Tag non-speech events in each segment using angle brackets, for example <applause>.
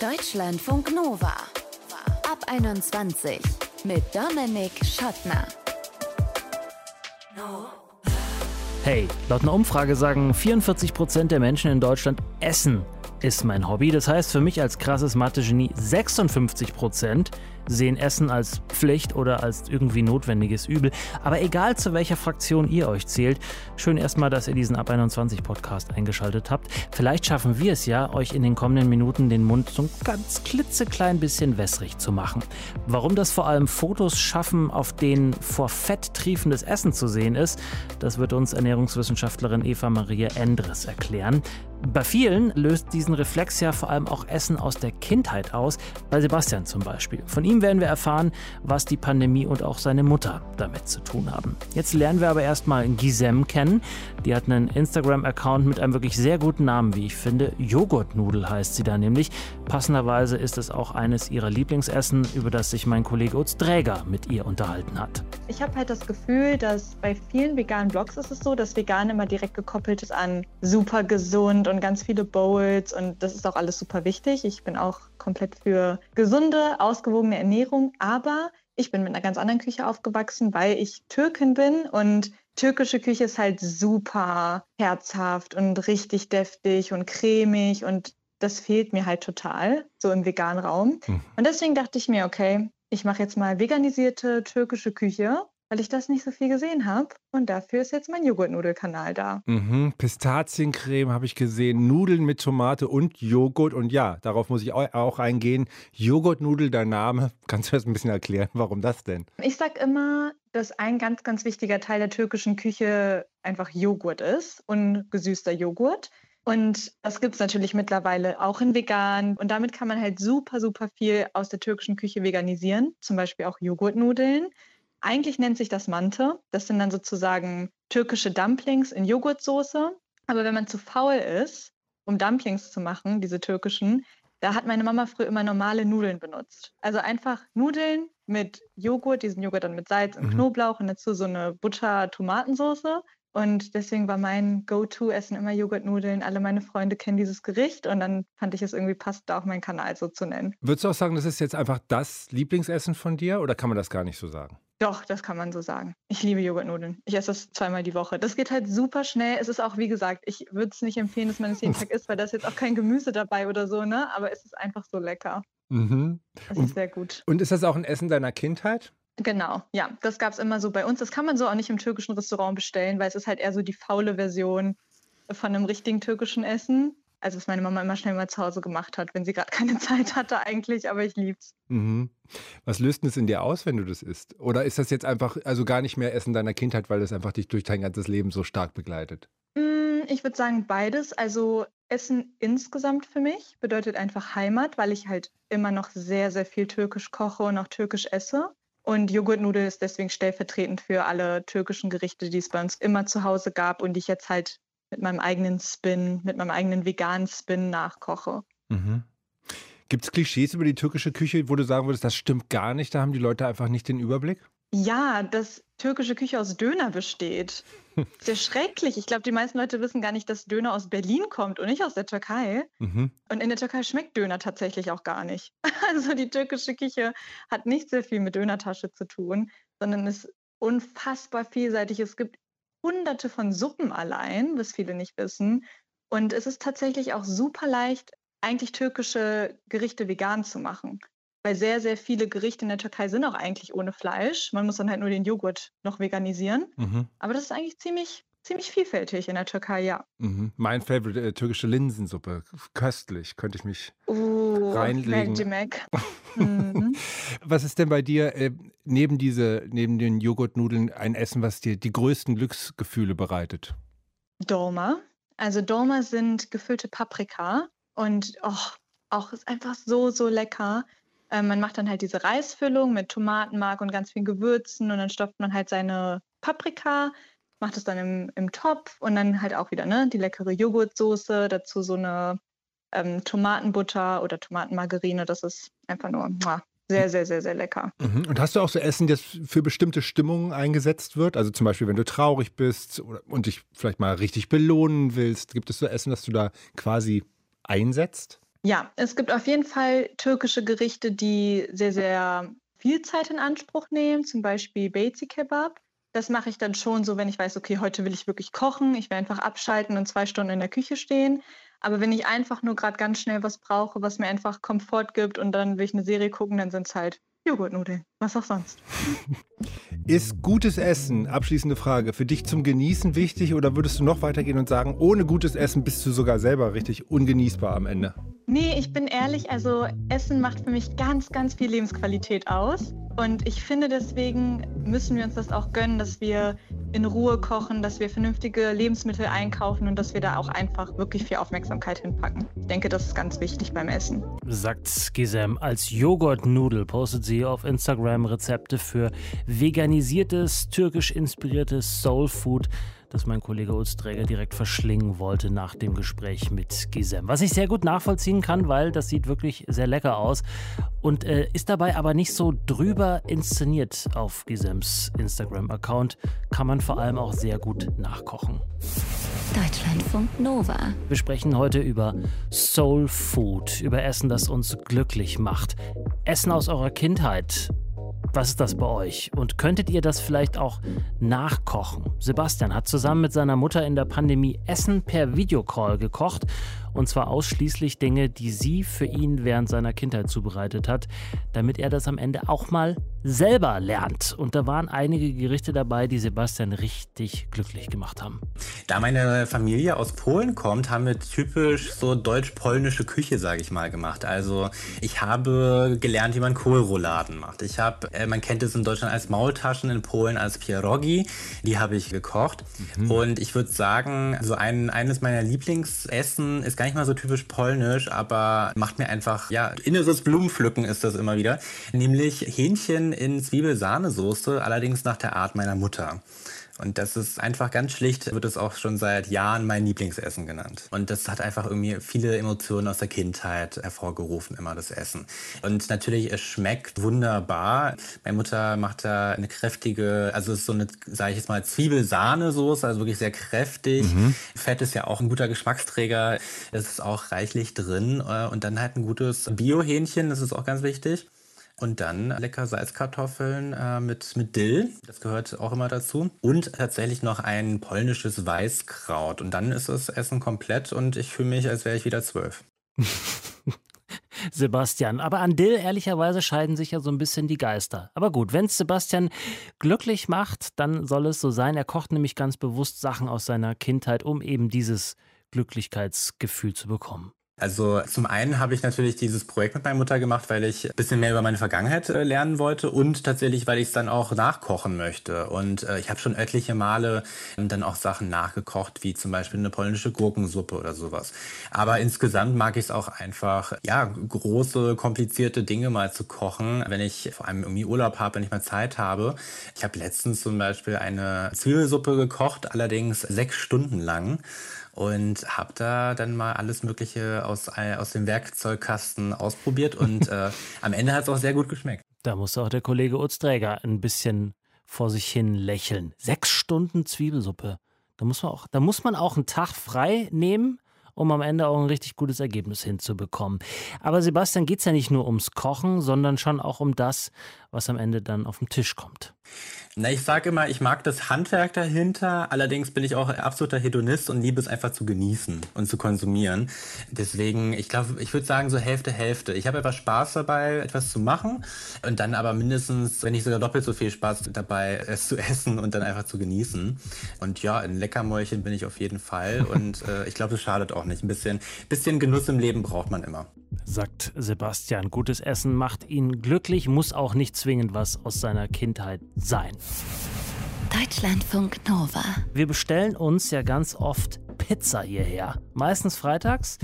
Deutschlandfunk Nova. Ab 21 mit Dominik Schottner. Hey, laut einer Umfrage sagen 44 Prozent der Menschen in Deutschland essen ist mein Hobby. Das heißt für mich als krasses Mathe-Genie 56 Prozent sehen Essen als Pflicht oder als irgendwie notwendiges Übel. Aber egal zu welcher Fraktion ihr euch zählt, schön erstmal, dass ihr diesen Ab 21 Podcast eingeschaltet habt. Vielleicht schaffen wir es ja, euch in den kommenden Minuten den Mund so ein ganz klitzeklein bisschen wässrig zu machen. Warum das vor allem Fotos schaffen, auf denen vor Fett triefendes Essen zu sehen ist, das wird uns Ernährungswissenschaftlerin Eva Maria Endres erklären. Bei vielen löst diesen Reflex ja vor allem auch Essen aus der Kindheit aus, bei Sebastian zum Beispiel. Von ihm werden wir erfahren, was die Pandemie und auch seine Mutter damit zu tun haben. Jetzt lernen wir aber erstmal Gisem kennen. Die hat einen Instagram-Account mit einem wirklich sehr guten Namen, wie ich finde. Joghurtnudel heißt sie da nämlich. Passenderweise ist es auch eines ihrer Lieblingsessen, über das sich mein Kollege Utz Dräger mit ihr unterhalten hat. Ich habe halt das Gefühl, dass bei vielen veganen Blogs ist es so, dass vegan immer direkt gekoppelt ist an super gesund und ganz viele Bowls und das ist auch alles super wichtig. Ich bin auch komplett für gesunde, ausgewogene Ernährung, aber ich bin mit einer ganz anderen Küche aufgewachsen, weil ich Türkin bin und türkische Küche ist halt super herzhaft und richtig deftig und cremig und das fehlt mir halt total, so im veganen Raum. Mhm. Und deswegen dachte ich mir, okay, ich mache jetzt mal veganisierte türkische Küche weil ich das nicht so viel gesehen habe. Und dafür ist jetzt mein Joghurtnudelkanal da. Mhm. Pistaziencreme habe ich gesehen, Nudeln mit Tomate und Joghurt. Und ja, darauf muss ich auch eingehen. Joghurtnudel, der Name. <laughs> Kannst du das ein bisschen erklären? Warum das denn? Ich sage immer, dass ein ganz, ganz wichtiger Teil der türkischen Küche einfach Joghurt ist und gesüßter Joghurt. Und das gibt es natürlich mittlerweile auch in vegan. Und damit kann man halt super, super viel aus der türkischen Küche veganisieren. Zum Beispiel auch Joghurtnudeln. Eigentlich nennt sich das Mante. Das sind dann sozusagen türkische Dumplings in Joghurtsoße. Aber wenn man zu faul ist, um Dumplings zu machen, diese türkischen, da hat meine Mama früher immer normale Nudeln benutzt. Also einfach Nudeln mit Joghurt, diesen Joghurt dann mit Salz und mhm. Knoblauch und dazu so eine Butter-Tomatensoße. Und deswegen war mein Go-To-Essen immer Joghurtnudeln. Alle meine Freunde kennen dieses Gericht und dann fand ich es irgendwie passt, da auch meinen Kanal so zu nennen. Würdest du auch sagen, das ist jetzt einfach das Lieblingsessen von dir oder kann man das gar nicht so sagen? Doch, das kann man so sagen. Ich liebe Joghurtnudeln. Ich esse das zweimal die Woche. Das geht halt super schnell. Es ist auch, wie gesagt, ich würde es nicht empfehlen, dass man es jeden <laughs> Tag isst, weil da ist jetzt auch kein Gemüse dabei oder so, ne? Aber es ist einfach so lecker. Mhm. Das ist sehr gut. Und ist das auch ein Essen deiner Kindheit? Genau, ja. Das gab es immer so bei uns. Das kann man so auch nicht im türkischen Restaurant bestellen, weil es ist halt eher so die faule Version von einem richtigen türkischen Essen also was meine Mama immer schnell mal zu Hause gemacht hat, wenn sie gerade <laughs> keine Zeit hatte eigentlich, aber ich lieb's. Mhm. Was löst denn es in dir aus, wenn du das isst? Oder ist das jetzt einfach, also gar nicht mehr Essen deiner Kindheit, weil es einfach dich durch dein ganzes Leben so stark begleitet? Mm, ich würde sagen beides. Also Essen insgesamt für mich bedeutet einfach Heimat, weil ich halt immer noch sehr, sehr viel türkisch koche und auch türkisch esse. Und Joghurtnudel ist deswegen stellvertretend für alle türkischen Gerichte, die es bei uns immer zu Hause gab und die ich jetzt halt mit meinem eigenen Spin, mit meinem eigenen veganen Spin nachkoche. Mhm. Gibt es Klischees über die türkische Küche, wo du sagen würdest, das stimmt gar nicht, da haben die Leute einfach nicht den Überblick? Ja, dass türkische Küche aus Döner besteht. <laughs> Sehr schrecklich. Ich glaube, die meisten Leute wissen gar nicht, dass Döner aus Berlin kommt und nicht aus der Türkei. Mhm. Und in der Türkei schmeckt Döner tatsächlich auch gar nicht. <laughs> Also die türkische Küche hat nicht sehr viel mit Dönertasche zu tun, sondern ist unfassbar vielseitig. Es gibt hunderte von Suppen allein, was viele nicht wissen. Und es ist tatsächlich auch super leicht, eigentlich türkische Gerichte vegan zu machen. Weil sehr, sehr viele Gerichte in der Türkei sind auch eigentlich ohne Fleisch. Man muss dann halt nur den Joghurt noch veganisieren. Mhm. Aber das ist eigentlich ziemlich, ziemlich vielfältig in der Türkei, ja. Mhm. Mein Favorite, äh, türkische Linsensuppe. Köstlich, könnte ich mich uh, reinlegen. <laughs> mhm. Was ist denn bei dir äh, neben, diese, neben den Joghurtnudeln ein Essen, was dir die größten Glücksgefühle bereitet? Dolma. Also Dolma sind gefüllte Paprika und oh, auch ist einfach so, so lecker. Ähm, man macht dann halt diese Reisfüllung mit Tomatenmark und ganz vielen Gewürzen und dann stopft man halt seine Paprika, macht es dann im, im Topf und dann halt auch wieder ne, die leckere Joghurtsoße, dazu so eine ähm, Tomatenbutter oder Tomatenmargarine. Das ist einfach nur muah, sehr, sehr, sehr, sehr lecker. Mhm. Und hast du auch so Essen, das für bestimmte Stimmungen eingesetzt wird? Also zum Beispiel, wenn du traurig bist oder, und dich vielleicht mal richtig belohnen willst, gibt es so Essen, das du da quasi einsetzt? Ja, es gibt auf jeden Fall türkische Gerichte, die sehr, sehr viel Zeit in Anspruch nehmen, zum Beispiel Beyzi Kebab. Das mache ich dann schon so, wenn ich weiß, okay, heute will ich wirklich kochen, ich will einfach abschalten und zwei Stunden in der Küche stehen. Aber wenn ich einfach nur gerade ganz schnell was brauche, was mir einfach Komfort gibt und dann will ich eine Serie gucken, dann sind es halt Joghurtnudeln. Was auch sonst. Ist gutes Essen, abschließende Frage, für dich zum Genießen wichtig oder würdest du noch weitergehen und sagen, ohne gutes Essen bist du sogar selber richtig ungenießbar am Ende? Nee, ich bin ehrlich, also Essen macht für mich ganz, ganz viel Lebensqualität aus. Und ich finde, deswegen müssen wir uns das auch gönnen, dass wir in Ruhe kochen, dass wir vernünftige Lebensmittel einkaufen und dass wir da auch einfach wirklich viel Aufmerksamkeit hinpacken. Ich denke, das ist ganz wichtig beim Essen. Sagt Gisem. Als Joghurtnudel postet sie auf Instagram Rezepte für veganisiertes, türkisch inspiriertes Soul Food das mein Kollege Ulsträger direkt verschlingen wollte nach dem Gespräch mit Gisem. Was ich sehr gut nachvollziehen kann, weil das sieht wirklich sehr lecker aus und äh, ist dabei aber nicht so drüber inszeniert auf Gisems Instagram-Account. Kann man vor allem auch sehr gut nachkochen. Deutschlandfunk Nova. Wir sprechen heute über Soul Food, über Essen, das uns glücklich macht. Essen aus eurer Kindheit. Was ist das bei euch? Und könntet ihr das vielleicht auch nachkochen? Sebastian hat zusammen mit seiner Mutter in der Pandemie Essen per Videocall gekocht und zwar ausschließlich Dinge, die sie für ihn während seiner Kindheit zubereitet hat, damit er das am Ende auch mal selber lernt. Und da waren einige Gerichte dabei, die Sebastian richtig glücklich gemacht haben. Da meine Familie aus Polen kommt, haben wir typisch so deutsch-polnische Küche, sage ich mal, gemacht. Also ich habe gelernt, wie man Kohlrouladen macht. Ich habe, äh, man kennt es in Deutschland als Maultaschen, in Polen als Pierogi. Die habe ich gekocht. Mhm. Und ich würde sagen, so ein, eines meiner Lieblingsessen ist gar nicht mal so typisch polnisch, aber macht mir einfach, ja, inneres Blumenpflücken ist das immer wieder. Nämlich Hähnchen in Zwiebelsahnesoße, allerdings nach der Art meiner Mutter. Und das ist einfach ganz schlicht, wird es auch schon seit Jahren mein Lieblingsessen genannt. Und das hat einfach irgendwie viele Emotionen aus der Kindheit hervorgerufen, immer das Essen. Und natürlich, es schmeckt wunderbar. Meine Mutter macht da eine kräftige, also es ist so eine, sage ich jetzt mal, Zwiebelsahnesoße, also wirklich sehr kräftig. Mhm. Fett ist ja auch ein guter Geschmacksträger. Es ist auch reichlich drin. Äh, und dann halt ein gutes Biohähnchen, das ist auch ganz wichtig. Und dann lecker Salzkartoffeln äh, mit, mit Dill, das gehört auch immer dazu. Und tatsächlich noch ein polnisches Weißkraut. Und dann ist das Essen komplett und ich fühle mich, als wäre ich wieder zwölf. <laughs> Sebastian. Aber an Dill, ehrlicherweise, scheiden sich ja so ein bisschen die Geister. Aber gut, wenn es Sebastian glücklich macht, dann soll es so sein. Er kocht nämlich ganz bewusst Sachen aus seiner Kindheit, um eben dieses Glücklichkeitsgefühl zu bekommen. Also zum einen habe ich natürlich dieses Projekt mit meiner Mutter gemacht, weil ich ein bisschen mehr über meine Vergangenheit äh, lernen wollte und tatsächlich, weil ich es dann auch nachkochen möchte. Und äh, ich habe schon etliche Male dann auch Sachen nachgekocht, wie zum Beispiel eine polnische Gurkensuppe oder sowas. Aber insgesamt mag ich es auch einfach, ja, große, komplizierte Dinge mal zu kochen, wenn ich vor allem irgendwie Urlaub habe, wenn ich mal Zeit habe. Ich habe letztens zum Beispiel eine Zwiebelsuppe gekocht, allerdings sechs Stunden lang und habe da dann mal alles Mögliche aus, aus dem Werkzeugkasten ausprobiert und <laughs> äh, am Ende hat es auch sehr gut geschmeckt. Da muss auch der Kollege Utzträger ein bisschen vor sich hin lächeln. Sechs Stunden Zwiebelsuppe. Da muss man auch, da muss man auch einen Tag frei nehmen, um am Ende auch ein richtig gutes Ergebnis hinzubekommen. Aber Sebastian geht es ja nicht nur ums Kochen, sondern schon auch um das, was am Ende dann auf den Tisch kommt. Na, ich sage immer, ich mag das Handwerk dahinter. Allerdings bin ich auch absoluter Hedonist und liebe es einfach zu genießen und zu konsumieren. Deswegen, ich glaube, ich würde sagen so Hälfte, Hälfte. Ich habe einfach Spaß dabei, etwas zu machen und dann aber mindestens, wenn nicht sogar doppelt so viel Spaß dabei, es zu <laughs> essen und dann einfach zu genießen. Und ja, ein Leckermäulchen bin ich auf jeden Fall und äh, ich glaube, es schadet auch nicht. Ein bisschen, bisschen Genuss im Leben braucht man immer. Sagt Sebastian. Gutes Essen macht ihn glücklich, muss auch nicht zwingend was aus seiner Kindheit sein. Deutschlandfunk Nova. Wir bestellen uns ja ganz oft Pizza hierher. Meistens freitags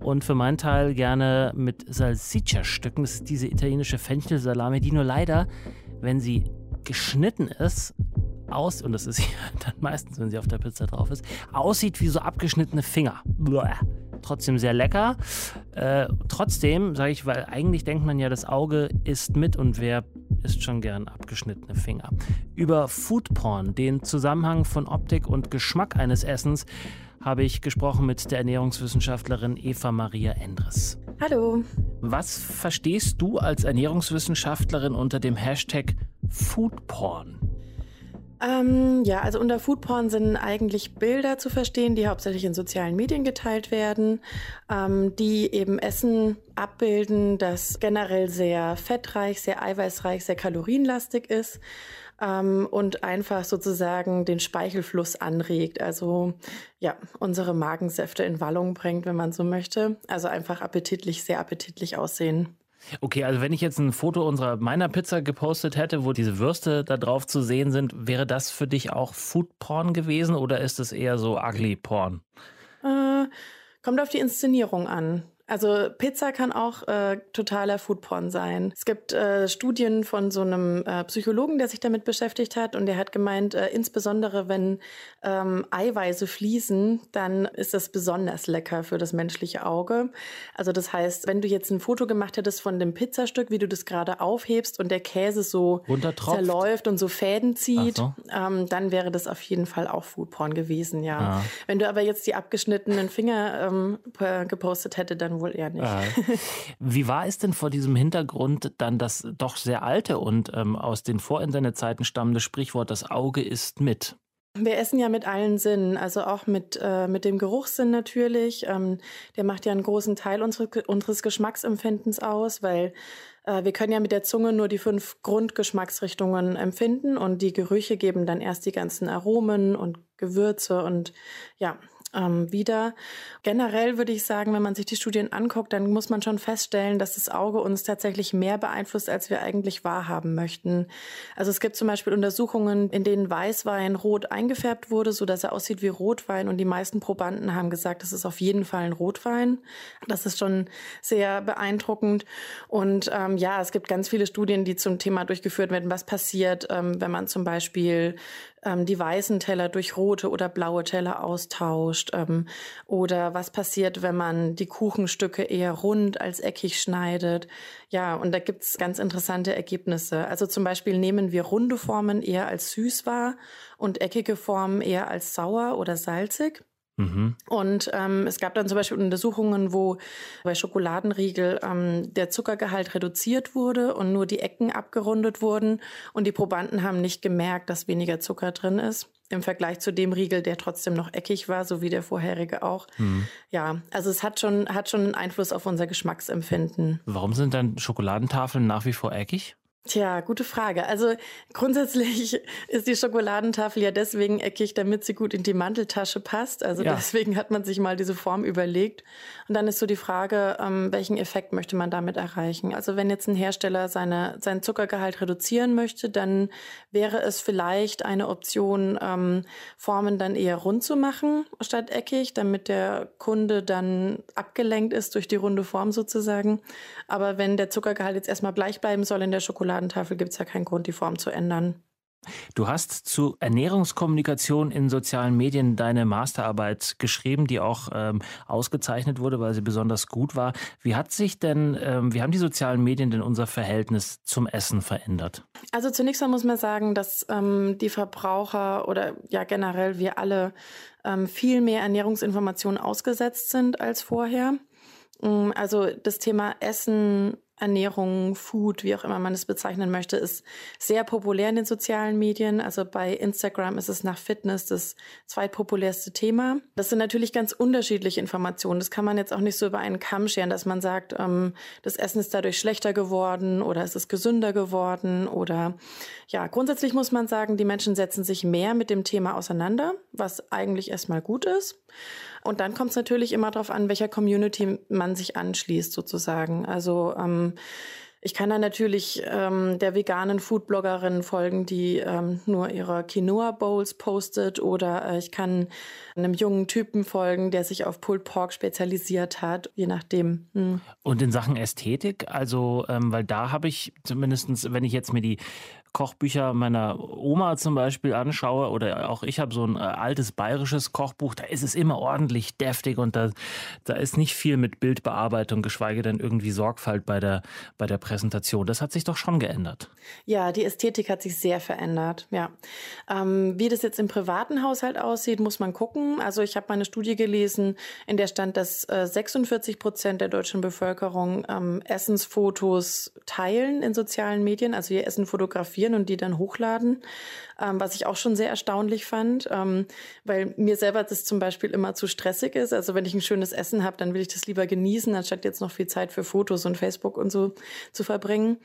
und für meinen Teil gerne mit Salsiccia-Stücken. Das ist diese italienische Fenchelsalami, die nur leider, wenn sie geschnitten ist, aus, und das ist <laughs> ja dann meistens, wenn sie auf der Pizza drauf ist, aussieht wie so abgeschnittene Finger. Bläh. Trotzdem sehr lecker. Äh, trotzdem, sage ich, weil eigentlich denkt man ja, das Auge isst mit und wer isst schon gern abgeschnittene Finger. Über Foodporn, den Zusammenhang von Optik und Geschmack eines Essens, habe ich gesprochen mit der Ernährungswissenschaftlerin Eva Maria Endres. Hallo. Was verstehst du als Ernährungswissenschaftlerin unter dem Hashtag Foodporn? Ähm, ja, also unter Foodporn sind eigentlich Bilder zu verstehen, die hauptsächlich in sozialen Medien geteilt werden, ähm, die eben Essen abbilden, das generell sehr fettreich, sehr eiweißreich, sehr kalorienlastig ist ähm, und einfach sozusagen den Speichelfluss anregt. Also ja, unsere Magensäfte in Wallung bringt, wenn man so möchte. Also einfach appetitlich, sehr appetitlich aussehen. Okay, also wenn ich jetzt ein Foto unserer meiner Pizza gepostet hätte, wo diese Würste da drauf zu sehen sind, wäre das für dich auch Food Porn gewesen oder ist es eher so ugly Porn? Äh, kommt auf die Inszenierung an. Also Pizza kann auch äh, totaler Foodporn sein. Es gibt äh, Studien von so einem äh, Psychologen, der sich damit beschäftigt hat und der hat gemeint, äh, insbesondere wenn ähm, Eiweiße fließen, dann ist das besonders lecker für das menschliche Auge. Also das heißt, wenn du jetzt ein Foto gemacht hättest von dem Pizzastück, wie du das gerade aufhebst und der Käse so zerläuft und so Fäden zieht, so. ähm, dann wäre das auf jeden Fall auch Foodporn gewesen, ja. Ah. Wenn du aber jetzt die abgeschnittenen Finger ähm, gepostet hätte, dann wohl eher nicht. Ah. <laughs> Wie war es denn vor diesem Hintergrund dann das doch sehr alte und ähm, aus den Vorinternetzeiten stammende Sprichwort, das Auge ist mit? Wir essen ja mit allen Sinnen, also auch mit, äh, mit dem Geruchssinn natürlich. Ähm, der macht ja einen großen Teil unsere, unseres Geschmacksempfindens aus, weil äh, wir können ja mit der Zunge nur die fünf Grundgeschmacksrichtungen empfinden und die Gerüche geben dann erst die ganzen Aromen und Gewürze und ja, ähm, wieder. Generell würde ich sagen, wenn man sich die Studien anguckt, dann muss man schon feststellen, dass das Auge uns tatsächlich mehr beeinflusst, als wir eigentlich wahrhaben möchten. Also es gibt zum Beispiel Untersuchungen, in denen Weißwein rot eingefärbt wurde, so dass er aussieht wie Rotwein und die meisten Probanden haben gesagt, das ist auf jeden Fall ein Rotwein. Das ist schon sehr beeindruckend. Und ähm, ja, es gibt ganz viele Studien, die zum Thema durchgeführt werden, was passiert, ähm, wenn man zum Beispiel ähm, die weißen Teller durch rote oder blaue Teller austauscht ähm, oder was passiert, wenn man die Kuchenstücke eher rund als eckig schneidet. Ja, und da gibt's ganz interessante Ergebnisse. Also zum Beispiel nehmen wir runde Formen eher als süß wahr und eckige Formen eher als sauer oder salzig. Mhm. Und ähm, es gab dann zum Beispiel Untersuchungen, wo bei Schokoladenriegel ähm, der Zuckergehalt reduziert wurde und nur die Ecken abgerundet wurden. Und die Probanden haben nicht gemerkt, dass weniger Zucker drin ist. Im Vergleich zu dem Riegel, der trotzdem noch eckig war, so wie der vorherige auch. Mhm. Ja, also es hat schon, hat schon einen Einfluss auf unser Geschmacksempfinden. Warum sind dann Schokoladentafeln nach wie vor eckig? Tja, gute Frage. Also grundsätzlich <laughs> ist die Schokoladentafel ja deswegen eckig, damit sie gut in die Manteltasche passt. Also ja. deswegen hat man sich mal diese Form überlegt. Und dann ist so die Frage, ähm, welchen Effekt möchte man damit erreichen? Also wenn jetzt ein Hersteller seine, seinen Zuckergehalt reduzieren möchte, dann wäre es vielleicht eine Option, ähm, Formen dann eher rund zu machen statt eckig, damit der Kunde dann abgelenkt ist durch die runde Form sozusagen. Aber wenn der Zuckergehalt jetzt erstmal gleich bleiben soll in der Schokolade, Ladentafel gibt es ja keinen Grund, die Form zu ändern. Du hast zu Ernährungskommunikation in sozialen Medien deine Masterarbeit geschrieben, die auch ähm, ausgezeichnet wurde, weil sie besonders gut war. Wie hat sich denn, ähm, wie haben die sozialen Medien denn unser Verhältnis zum Essen verändert? Also zunächst mal muss man sagen, dass ähm, die Verbraucher oder ja generell wir alle ähm, viel mehr Ernährungsinformationen ausgesetzt sind als vorher. Mm, also das Thema Essen Ernährung, Food, wie auch immer man es bezeichnen möchte, ist sehr populär in den sozialen Medien. Also bei Instagram ist es nach Fitness das zweitpopulärste Thema. Das sind natürlich ganz unterschiedliche Informationen. Das kann man jetzt auch nicht so über einen Kamm scheren, dass man sagt, ähm, das Essen ist dadurch schlechter geworden oder es ist gesünder geworden oder ja, grundsätzlich muss man sagen, die Menschen setzen sich mehr mit dem Thema auseinander, was eigentlich erstmal gut ist. Und dann kommt es natürlich immer darauf an, welcher Community man sich anschließt, sozusagen. Also ähm, ich kann da natürlich ähm, der veganen Foodbloggerin folgen, die ähm, nur ihre Quinoa Bowls postet, oder äh, ich kann einem jungen Typen folgen, der sich auf Pulled Pork spezialisiert hat, je nachdem. Hm. Und in Sachen Ästhetik, also ähm, weil da habe ich zumindestens, wenn ich jetzt mir die Kochbücher meiner Oma zum Beispiel anschaue oder auch ich habe so ein äh, altes bayerisches Kochbuch, da ist es immer ordentlich deftig und da, da ist nicht viel mit Bildbearbeitung, geschweige denn irgendwie Sorgfalt bei der, bei der Präsentation. Das hat sich doch schon geändert. Ja, die Ästhetik hat sich sehr verändert. Ja. Ähm, wie das jetzt im privaten Haushalt aussieht, muss man gucken. Also ich habe mal eine Studie gelesen, in der stand, dass äh, 46 Prozent der deutschen Bevölkerung ähm, Essensfotos teilen in sozialen Medien, also ihr Essen fotografieren und die dann hochladen, ähm, was ich auch schon sehr erstaunlich fand, ähm, weil mir selber das zum Beispiel immer zu stressig ist. Also wenn ich ein schönes Essen habe, dann will ich das lieber genießen, anstatt jetzt noch viel Zeit für Fotos und Facebook und so zu verbringen.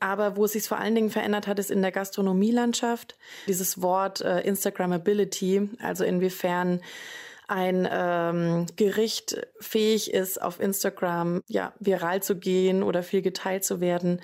Aber wo es sich vor allen Dingen verändert hat, ist in der Gastronomielandschaft. Dieses Wort äh, Instagrammability, also inwiefern ein ähm, Gericht fähig ist, auf Instagram ja viral zu gehen oder viel geteilt zu werden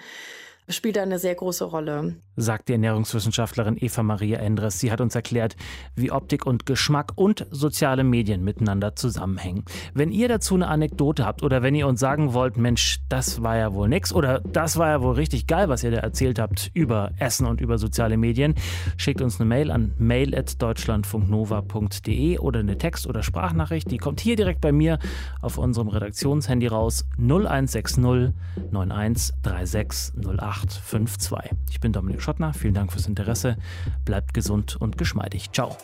spielt eine sehr große Rolle. Sagt die Ernährungswissenschaftlerin Eva Maria Endres. Sie hat uns erklärt, wie Optik und Geschmack und soziale Medien miteinander zusammenhängen. Wenn ihr dazu eine Anekdote habt oder wenn ihr uns sagen wollt, Mensch, das war ja wohl nix oder das war ja wohl richtig geil, was ihr da erzählt habt über Essen und über soziale Medien, schickt uns eine Mail an mail@deutschlandfunknova.de oder eine Text- oder Sprachnachricht. Die kommt hier direkt bei mir auf unserem Redaktionshandy raus 0160 9136 08 852. Ich bin Dominik Schottner, vielen Dank fürs Interesse. Bleibt gesund und geschmeidig. Ciao.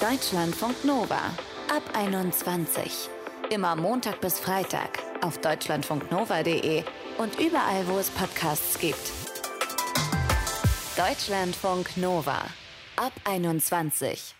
Deutschlandfunk Nova ab 21. Immer Montag bis Freitag auf deutschlandfunknova.de und überall, wo es Podcasts gibt. Deutschlandfunk Nova ab 21.